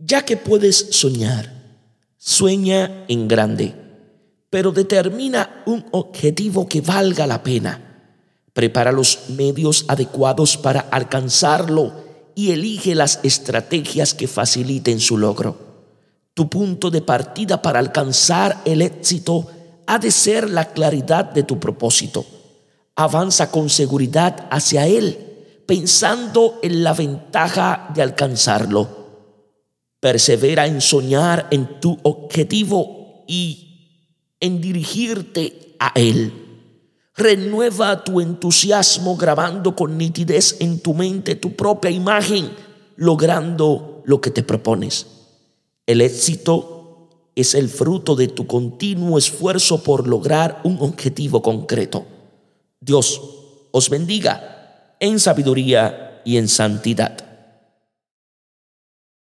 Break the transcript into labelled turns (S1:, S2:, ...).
S1: Ya que puedes soñar, sueña en grande, pero determina un objetivo que valga la pena. Prepara los medios adecuados para alcanzarlo y elige las estrategias que faciliten su logro. Tu punto de partida para alcanzar el éxito ha de ser la claridad de tu propósito. Avanza con seguridad hacia él, pensando en la ventaja de alcanzarlo. Persevera en soñar en tu objetivo y en dirigirte a él. Renueva tu entusiasmo grabando con nitidez en tu mente tu propia imagen, logrando lo que te propones. El éxito es el fruto de tu continuo esfuerzo por lograr un objetivo concreto. Dios os bendiga en sabiduría y en santidad.